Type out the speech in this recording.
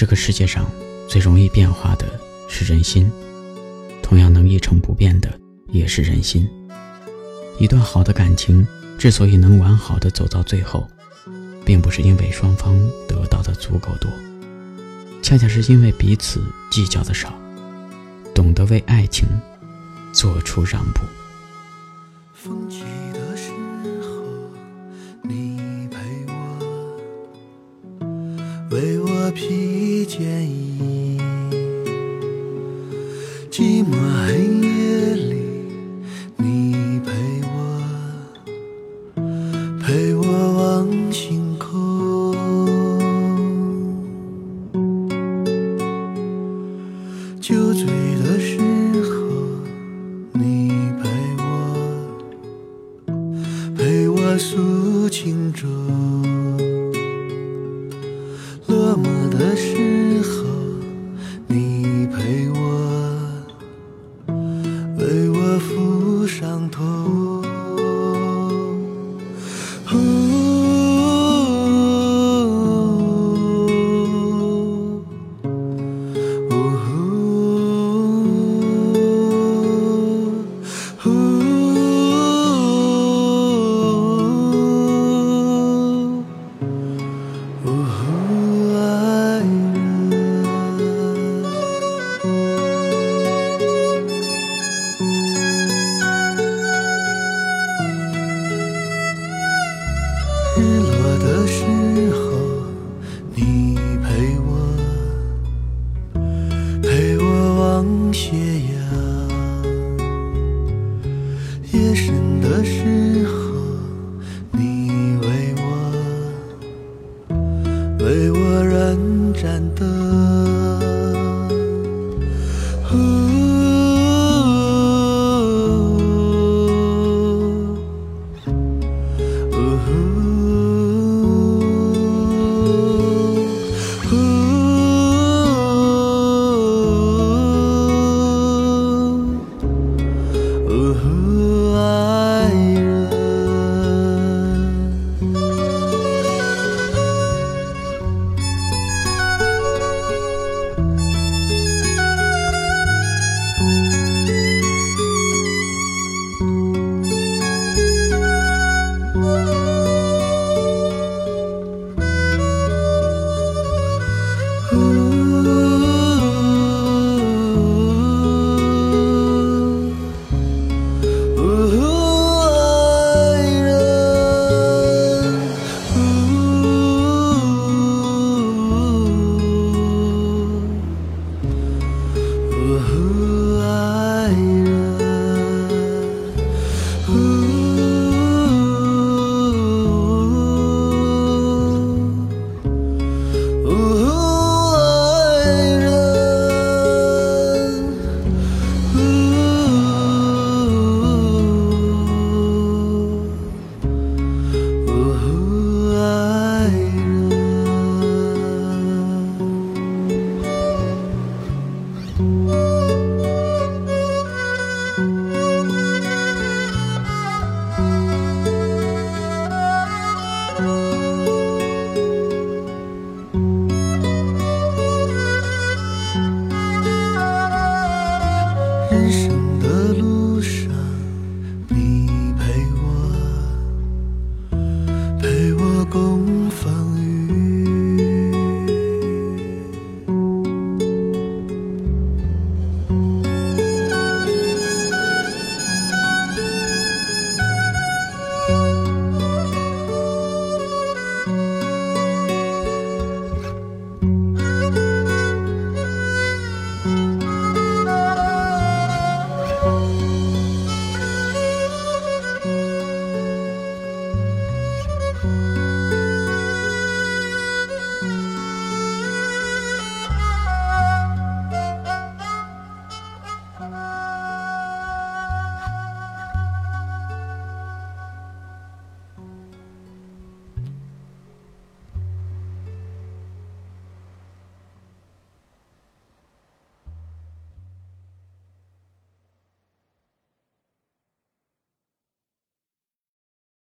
这个世界上最容易变化的是人心，同样能一成不变的也是人心。一段好的感情之所以能完好的走到最后，并不是因为双方得到的足够多，恰恰是因为彼此计较的少，懂得为爱情做出让步。风起为我披件衣。寂寞黑夜里，你陪我，陪我望星空。酒醉的时候，你陪我。陪我诉情衷，落寞的时候，日落的时候，你陪我，陪我望斜阳。夜深的时候，你为我，为我燃盏灯。呜呜呜。生的路。